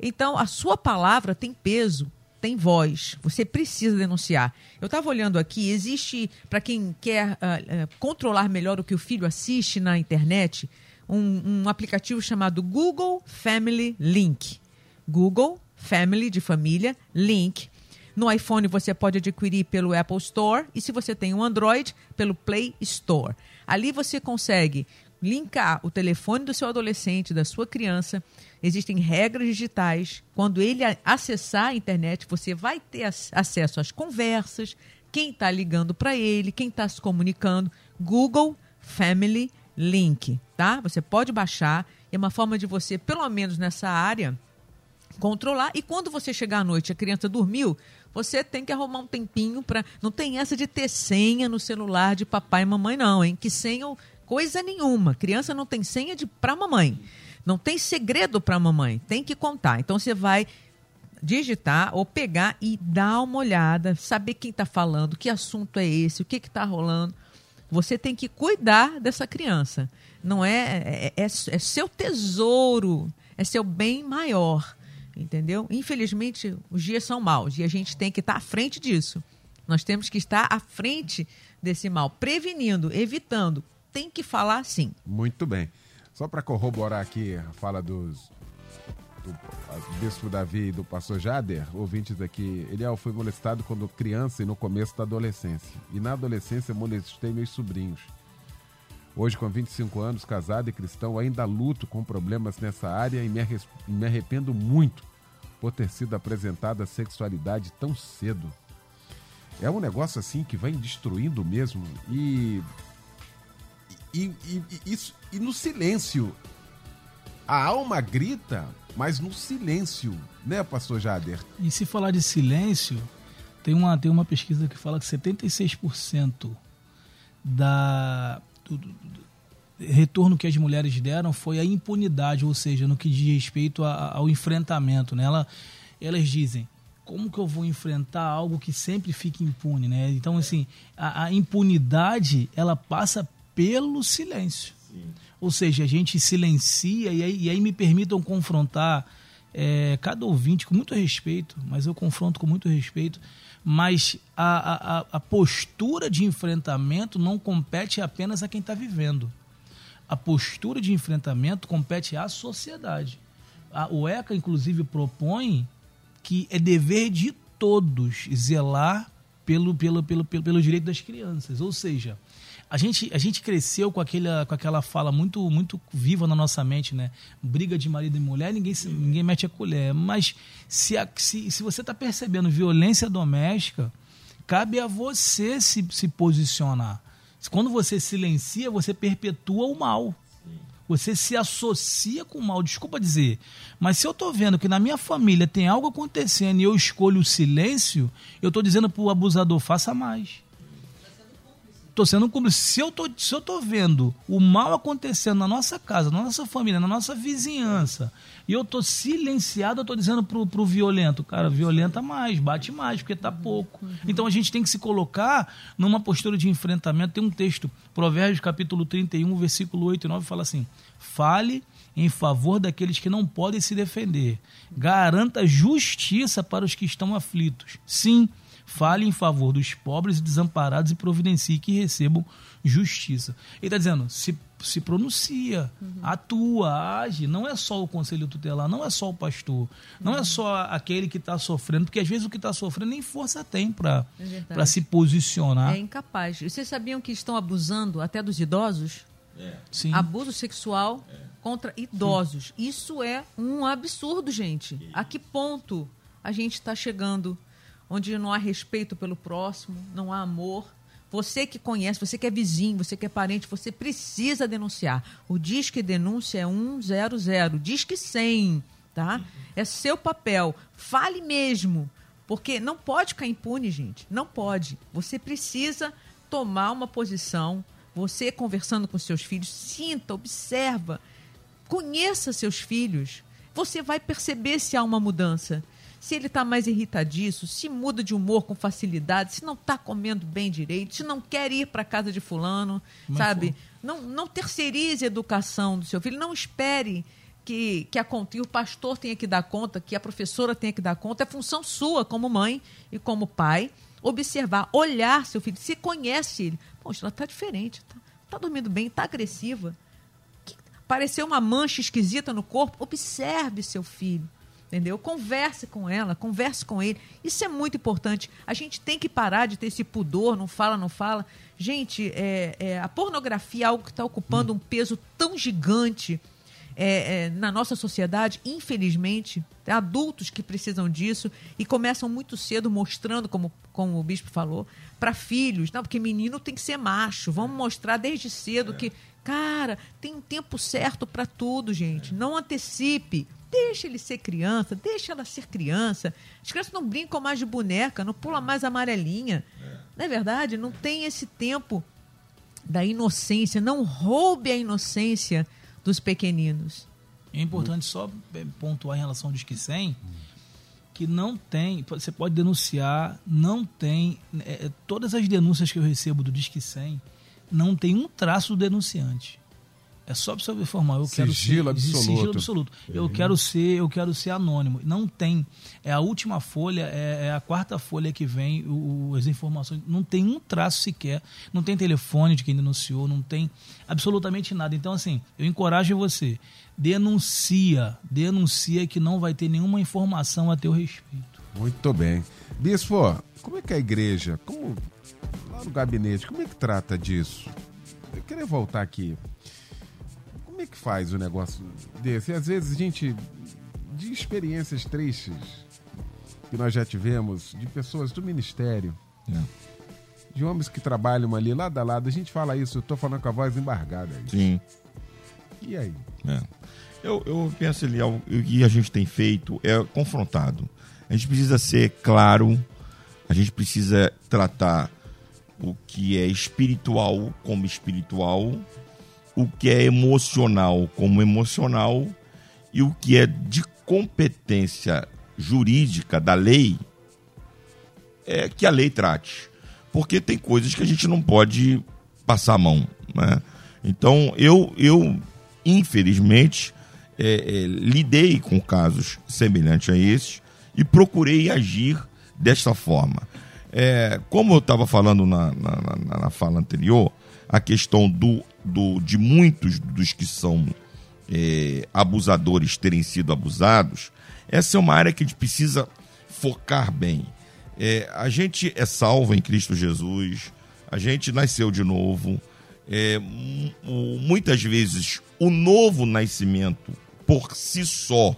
Então, a sua palavra tem peso, tem voz. Você precisa denunciar. Eu estava olhando aqui, existe, para quem quer ah, ah, controlar melhor o que o filho assiste na internet, um, um aplicativo chamado Google Family Link. Google Family de família Link. No iPhone você pode adquirir pelo Apple Store e se você tem um Android, pelo Play Store. Ali você consegue linkar o telefone do seu adolescente, da sua criança. Existem regras digitais. Quando ele acessar a internet, você vai ter ac- acesso às conversas, quem está ligando para ele, quem está se comunicando. Google Family Link, tá? Você pode baixar. É uma forma de você, pelo menos nessa área, controlar. E quando você chegar à noite, a criança dormiu, você tem que arrumar um tempinho para. Não tem essa de ter senha no celular de papai e mamãe, não, hein? Que senha, coisa nenhuma. Criança não tem senha de para mamãe. Não tem segredo para mamãe. Tem que contar. Então você vai digitar ou pegar e dar uma olhada, saber quem está falando, que assunto é esse, o que está rolando. Você tem que cuidar dessa criança. Não é, é, é, é seu tesouro, é seu bem maior. Entendeu? Infelizmente, os dias são maus e a gente tem que estar à frente disso. Nós temos que estar à frente desse mal, prevenindo, evitando. Tem que falar sim. Muito bem. Só para corroborar aqui a fala dos do Bispo Davi e do pastor Jader, ouvintes aqui, Eliel foi molestado quando criança e no começo da adolescência. E na adolescência molestei meus sobrinhos. Hoje, com 25 anos, casado e cristão, ainda luto com problemas nessa área e me, me arrependo muito por ter sido apresentada a sexualidade tão cedo. É um negócio assim que vai destruindo mesmo e. E, e, e, isso, e no silêncio. A alma grita, mas no silêncio, né, pastor Jader? E se falar de silêncio, tem uma, tem uma pesquisa que fala que 76% da, do, do, retorno que as mulheres deram foi a impunidade, ou seja, no que diz respeito a, ao enfrentamento. Né? Ela, elas dizem, como que eu vou enfrentar algo que sempre fica impune, né? Então, assim, a, a impunidade, ela passa pelo silêncio. Sim. Ou seja, a gente silencia e aí, e aí me permitam confrontar é, cada ouvinte com muito respeito, mas eu confronto com muito respeito. Mas a, a, a postura de enfrentamento não compete apenas a quem está vivendo. A postura de enfrentamento compete à sociedade. A, o ECA, inclusive, propõe que é dever de todos zelar pelo, pelo, pelo, pelo, pelo direito das crianças. Ou seja, a gente, a gente cresceu com aquela, com aquela fala muito, muito viva na nossa mente, né? Briga de marido e mulher, ninguém, ninguém mete a colher. Mas se, a, se, se você está percebendo violência doméstica, cabe a você se, se posicionar. Quando você silencia, você perpetua o mal. Você se associa com o mal, desculpa dizer. Mas se eu estou vendo que na minha família tem algo acontecendo e eu escolho o silêncio, eu estou dizendo para o abusador, faça mais. Estou sendo cúmplice. Se eu tô, se eu tô vendo o mal acontecendo na nossa casa, na nossa família, na nossa vizinhança, e eu tô silenciado, eu tô dizendo pro, pro violento, cara, violenta mais, bate mais, porque tá pouco. Então a gente tem que se colocar numa postura de enfrentamento. Tem um texto, Provérbios capítulo 31, versículo 8 e 9, fala assim: fale em favor daqueles que não podem se defender. Garanta justiça para os que estão aflitos. Sim, fale em favor dos pobres e desamparados e providencie que recebam justiça. Ele está dizendo, se, se pronuncia, uhum. atua, age. Não é só o conselho tutelar, não é só o pastor, não é uhum. é só aquele que está sofrendo, porque às vezes o que está sofrendo nem força tem para é se posicionar. É incapaz. Vocês sabiam que estão abusando até dos idosos? É. Sim. Abuso sexual é. contra idosos. Sim. Isso é um absurdo, gente. A que ponto a gente está chegando? Onde não há respeito pelo próximo, não há amor, você que conhece, você que é vizinho, você que é parente, você precisa denunciar. O Disque Denúncia é 100, Disque 100, tá? É seu papel. Fale mesmo, porque não pode ficar impune, gente. Não pode. Você precisa tomar uma posição. Você conversando com seus filhos, sinta, observa, conheça seus filhos. Você vai perceber se há uma mudança se ele está mais irritadiço, se muda de humor com facilidade, se não está comendo bem direito, se não quer ir para casa de fulano, Mas sabe? Não, não terceirize a educação do seu filho, não espere que, que, a, que o pastor tenha que dar conta, que a professora tenha que dar conta, é função sua como mãe e como pai observar, olhar seu filho, se conhece ele. Poxa, ela está diferente, está tá dormindo bem, está agressiva. Que, pareceu uma mancha esquisita no corpo. Observe seu filho entendeu? Converse com ela, converse com ele. Isso é muito importante. A gente tem que parar de ter esse pudor, não fala, não fala. Gente, é, é a pornografia é algo que está ocupando um peso tão gigante é, é, na nossa sociedade, infelizmente. Tem adultos que precisam disso e começam muito cedo mostrando, como, como o bispo falou, para filhos. Não, porque menino tem que ser macho. Vamos mostrar desde cedo que, cara, tem um tempo certo para tudo, gente. Não antecipe. Deixa ele ser criança, deixa ela ser criança. As crianças não brincam mais de boneca, não pula mais amarelinha. É. Não é verdade? Não tem esse tempo da inocência. Não roube a inocência dos pequeninos. É importante só é, pontuar em relação ao Disque 100 que não tem, você pode denunciar, não tem, é, é, todas as denúncias que eu recebo do Disque 100 não tem um traço do denunciante É só para você informar. Eu quero Sigilo ser, absoluto. Sigilo absoluto. Eu quero ser, eu quero ser anônimo. Não tem. É a última folha, é, é a quarta folha que vem o, as informações. Não tem um traço sequer. Não tem telefone de quem denunciou. Não tem absolutamente nada. Então assim, eu encorajo você. Denuncia, denuncia que não vai ter nenhuma informação a teu respeito. Muito bem. Bispo, como é que a igreja, como lá no gabinete, como é que trata disso? Eu queria voltar aqui. Como é que faz o negócio desse? E às vezes a gente, de experiências tristes que nós já tivemos, de pessoas do ministério, É. de homens que trabalham ali lado a lado, a gente fala isso, eu tô falando com a voz embargada. aí. Sim. E aí? É. Eu, eu penso ali, o que a gente tem feito é confrontado. A gente precisa ser claro, a gente precisa tratar o que é espiritual como espiritual, o que é emocional como emocional e o que é de competência jurídica da lei é que a lei trate. Porque tem coisas que a gente não pode passar a mão. Né? Então, eu, eu infelizmente, é, é, lidei com casos semelhantes a esses e procurei agir desta forma. É, como eu estava falando na, na, na- na fala anterior, a questão do, do, de muitos dos que são é, abusadores terem sido abusados, essa é uma área que a gente precisa focar bem. É, a gente é salvo em Cristo Jesus, a gente nasceu de novo. É, mu- mu- muitas vezes o novo nascimento por si só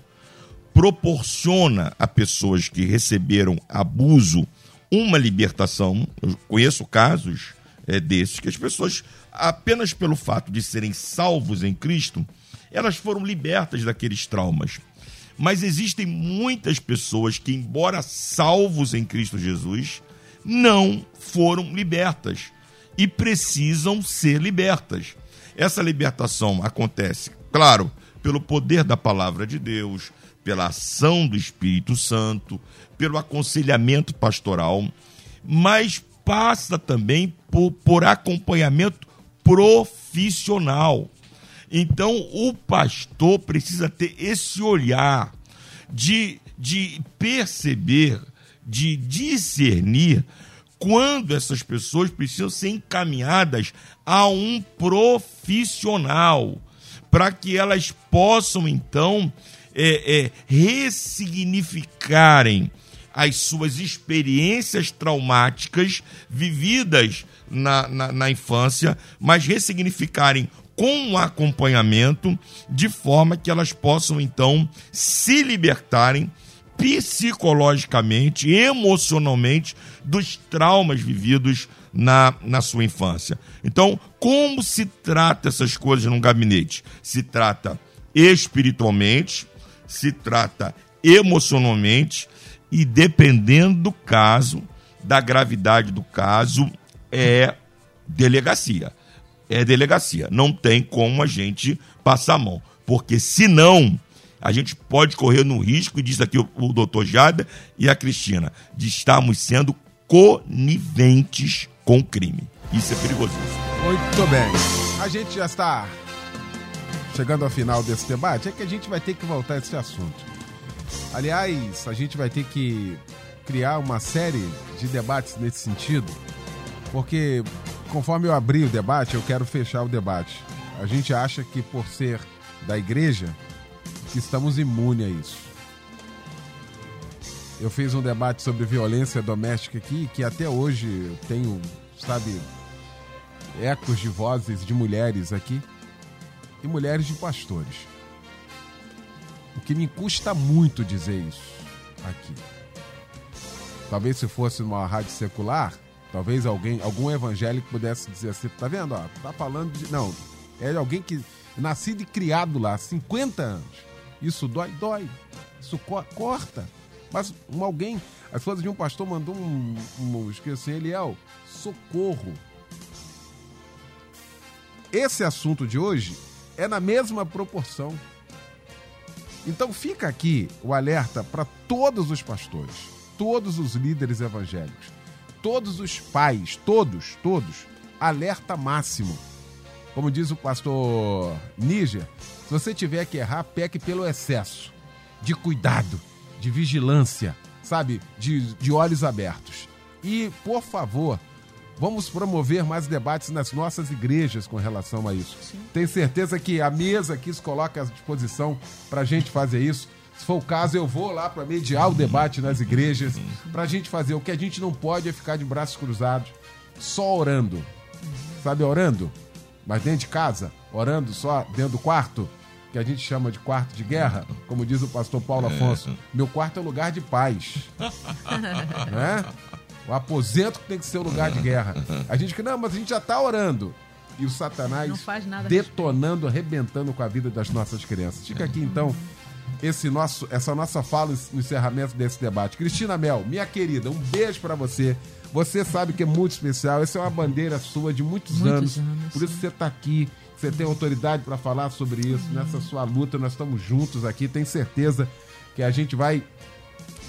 proporciona a pessoas que receberam abuso uma libertação. Eu conheço casos é, desses que as pessoas, apenas pelo fato de serem salvos em Cristo, elas foram libertas daqueles traumas. Mas existem muitas pessoas que, embora salvos em Cristo Jesus, não foram libertas e precisam ser libertas. Essa libertação acontece, claro, pelo poder da palavra de Deus, pela ação do Espírito Santo, pelo aconselhamento pastoral, mas passa também por, por acompanhamento profissional. Então, o pastor precisa ter esse olhar de, de perceber, de discernir quando essas pessoas precisam ser encaminhadas a um profissional, para que elas possam, então, é, é, ressignificarem as suas experiências traumáticas vividas na, na, na infância, mas ressignificarem com um acompanhamento, de forma que elas possam então se libertarem psicologicamente, emocionalmente dos traumas vividos na, na sua infância. Então, como se trata essas coisas num gabinete? Se trata espiritualmente, se trata emocionalmente e dependendo do caso, da gravidade do caso, é delegacia. É delegacia. Não tem como a gente passar a mão. Porque senão a gente pode correr no risco, e diz aqui o, o doutor Jada e a Cristina, de estarmos sendo coniventes com o crime. Isso é perigosíssimo. Muito bem. A gente já está chegando ao final desse debate. É que a gente vai ter que voltar a esse assunto. Aliás, a gente vai ter que criar uma série de debates nesse sentido, porque conforme eu abrir o debate, eu quero fechar o debate. A gente acha que por ser da igreja, que estamos imunes a isso. Eu fiz um debate sobre violência doméstica aqui, que até hoje eu tenho, sabe, ecos de vozes de mulheres aqui e mulheres de pastores. Que me custa muito dizer isso aqui. Talvez se fosse numa rádio secular, talvez alguém, algum evangélico pudesse dizer assim, tá vendo, ó, tá falando de, não, é alguém que nascido e criado lá, 50 anos. Isso dói, dói. Isso co corta. Mas um alguém, a esposa de um pastor mandou um, um esqueci, Eliel, socorro. Esse assunto de hoje é na mesma proporção. Então fica aqui o alerta para todos os pastores, todos os líderes evangélicos, todos os pais, todos, todos, alerta máximo. Como diz o pastor Níger, se você tiver que errar, peque pelo excesso de cuidado, de vigilância, sabe? De, de olhos abertos. E, por favor, vamos promover mais debates nas nossas igrejas com relação a isso. Tenho certeza que a mesa aqui se coloca à disposição para a gente fazer isso. Se for o caso, eu vou lá para mediar o debate nas igrejas, para a gente fazer. O que a gente não pode é ficar de braços cruzados, só orando. Sabe, orando? Mas dentro de casa, orando só dentro do quarto, que a gente chama de quarto de guerra, como diz o pastor Paulo Afonso. Meu quarto é lugar de paz. né? O aposento que tem que ser o lugar de guerra. A gente que não, mas a gente já está orando. E o Satanás detonando, arrebentando com a vida das nossas crianças. Fica aqui então esse nosso, essa nossa fala no encerramento desse debate. Cristina Mel, minha querida, um beijo para você. Você sabe que é muito especial. Essa é uma bandeira sua de muitos, Muitos anos. anos, Por isso você está aqui. Você tem autoridade para falar sobre isso. Nessa sua luta, nós estamos juntos aqui. Tenho certeza que a gente vai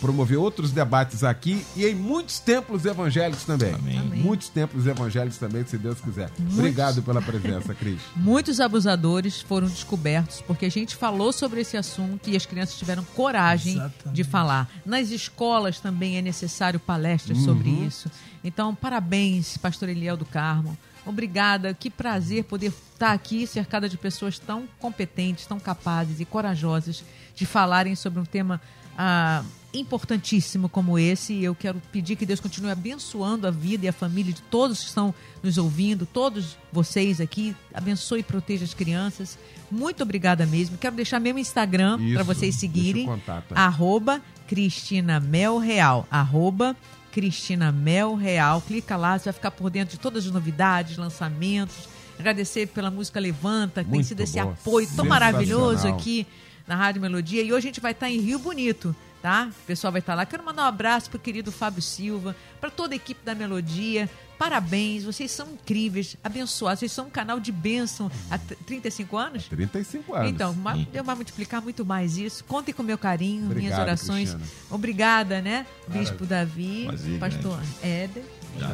promover outros debates aqui e em muitos templos evangélicos também. Amém. Amém. Muitos templos evangélicos também, se Deus quiser. Obrigado pela presença, Cris. Muitos abusadores foram descobertos porque a gente falou sobre esse assunto e as crianças tiveram coragem Exatamente. de falar. Nas escolas também é necessário palestras sobre isso. Então, parabéns, pastor Eliel do Carmo. Obrigada, que prazer poder estar aqui cercada de pessoas tão competentes, tão capazes e corajosas de falarem sobre um tema ah, importantíssimo como esse. E eu quero pedir que Deus continue abençoando a vida e a família de todos que estão nos ouvindo, todos vocês aqui. Abençoe e proteja as crianças. Muito obrigada mesmo. Quero deixar meu Instagram para vocês seguirem. aí. Arroba Cristina Mel Real. Arroba Cristina Mel Real. Clica lá, você vai ficar por dentro de todas as novidades, lançamentos. Agradecer pela música Levanta, que tem Muito sido esse boa. apoio tão maravilhoso aqui na Rádio Melodia. E hoje a gente vai estar em Rio Bonito, tá? O pessoal vai estar lá. Quero mandar um abraço pro querido Fábio Silva, para toda a equipe da Melodia. Parabéns, vocês são incríveis, abençoados. Vocês são um canal de bênção há t- 35 anos? 35 anos. Então, ma- Deus vai multiplicar muito mais isso. Contem com meu carinho, minhas Obrigado, orações. Cristiana. Obrigada, né? Bispo Davi, pastor Éder,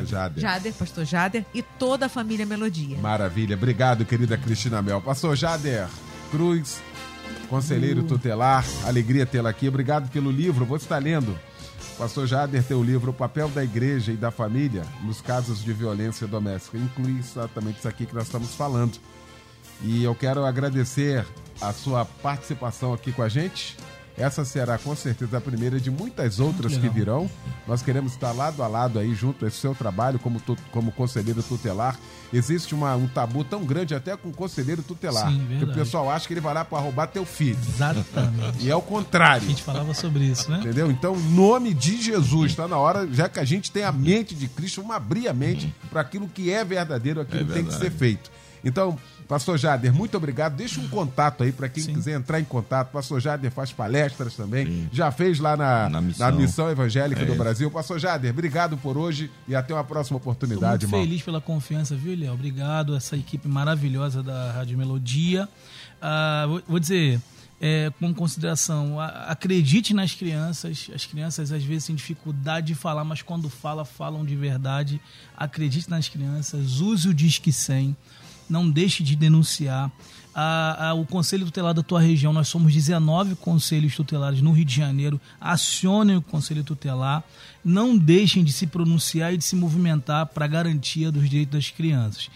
Jader. Jader, pastor Jader e toda a família Melodia. Maravilha. Obrigado, querida Cristina Mel. Pastor Jader Cruz, conselheiro tutelar. Alegria tê-la aqui. Obrigado pelo livro. Vou estar lendo. Pastor Jader tem o livro O Papel da Igreja e da Família nos casos de violência doméstica. Inclui exatamente isso aqui que nós estamos falando. E eu quero agradecer a sua participação aqui com a gente. Essa será com certeza a primeira de muitas outras que virão. Nós queremos estar lado a lado aí junto ao seu trabalho como, tu- como conselheiro tutelar. Existe uma- um tabu tão grande até com o conselheiro tutelar. Sim, que o pessoal acha que ele vai lá para roubar teu filho. Exatamente. E é o A contrário. gente falava sobre isso, né? Entendeu? Então, em nome de Jesus, está na hora, já que a gente tem a mente de Cristo, vamos abrir a mente para aquilo que é verdadeiro, aquilo É que tem que ser feito. Então, Pastor Jader, muito obrigado. Deixa um contato aí para quem Sim. quiser entrar em contato. Pastor Jader faz palestras também. Já fez lá na, Na na, missão. missão. Evangélica É do. Brasil. Pastor Jader, obrigado por hoje e até uma próxima Estou oportunidade, muito irmão. feliz pela confiança, viu, Léo? Obrigado, essa equipe maravilhosa da Rádio Melodia. Ah, vou, vou dizer, é, como consideração, acredite nas crianças. As crianças às vezes têm dificuldade de falar, mas quando fala, falam de verdade. Acredite nas crianças, use o Disque 100, não deixe de denunciar. A- a- o Conselho Tutelar da tua região, nós somos 19 conselhos tutelares no Rio de Janeiro. Acionem o Conselho Tutelar. Não deixem de se pronunciar e de se movimentar para a garantia dos direitos das crianças.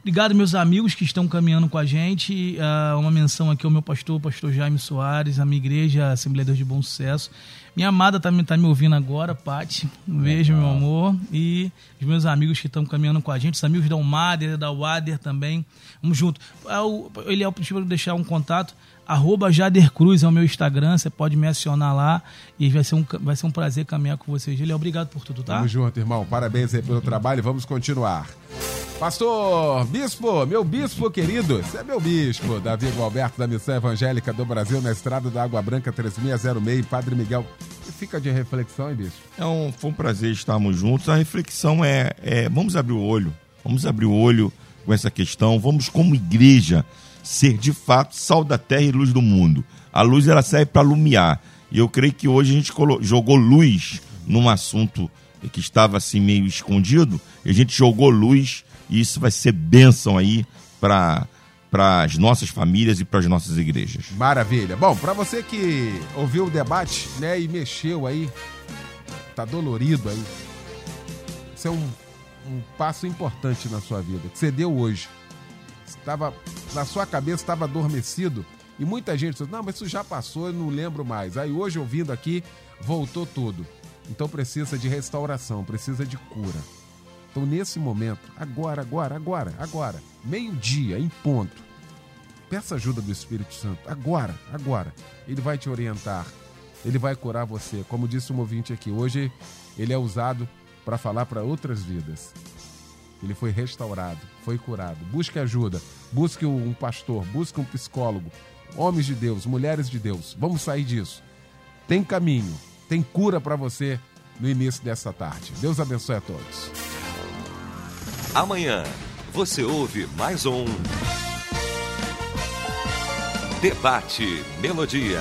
Obrigado, meus amigos que estão caminhando com a gente. Ah, uma menção aqui ao meu pastor, pastor Jaime Soares, a minha igreja, Assembleia de Deus de Bom Sucesso. Minha amada está me, tá me ouvindo agora, Pati. Um beijo, meu amor. E os meus amigos que estão caminhando com a gente, os amigos da Umader, da Wader também. Vamos junto. Ah, Ele é o para deixar um contato. Arroba Jader Cruz é o meu Instagram, você pode me acionar lá e vai ser um, vai ser um prazer caminhar com vocês. Ele é obrigado por tudo, tá? Tamo junto, irmão. Parabéns aí pelo trabalho. Vamos continuar. Pastor Bispo, meu bispo querido, você é meu bispo, Davi Gualberto da Missão Evangélica do Brasil, na estrada da Água Branca 3606, Padre Miguel. Que fica de reflexão, hein, bispo? É um, foi um prazer estarmos juntos. A reflexão é, é, vamos abrir o olho, vamos abrir o olho com essa questão, vamos como igreja ser de fato sal da terra e luz do mundo. A luz ela serve para iluminar. E eu creio que hoje a gente jogou luz num assunto que estava assim meio escondido, e a gente jogou luz e isso vai ser bênção aí para para as nossas famílias e para as nossas igrejas. Maravilha. Bom, para você que ouviu o debate, né, e mexeu aí, tá dolorido aí. Isso é um, um passo importante na sua vida, que você deu hoje. Estava na sua cabeça estava adormecido e muita gente disse: "Não, mas isso já passou, eu não lembro mais". Aí hoje ouvindo aqui, voltou tudo. Então precisa de restauração, precisa de cura. Então, nesse momento, agora, agora, agora, agora, meio-dia, em ponto, peça ajuda do Espírito Santo. Agora, agora. Ele vai te orientar, ele vai curar você. Como disse um ouvinte aqui, hoje ele é usado para falar para outras vidas. Ele foi restaurado, foi curado. Busque ajuda, busque um pastor, busque um psicólogo. Homens de Deus, mulheres de Deus, vamos sair disso. Tem caminho, tem cura para você no início dessa tarde. Deus abençoe a todos. Amanhã você ouve mais um Debate Melodia.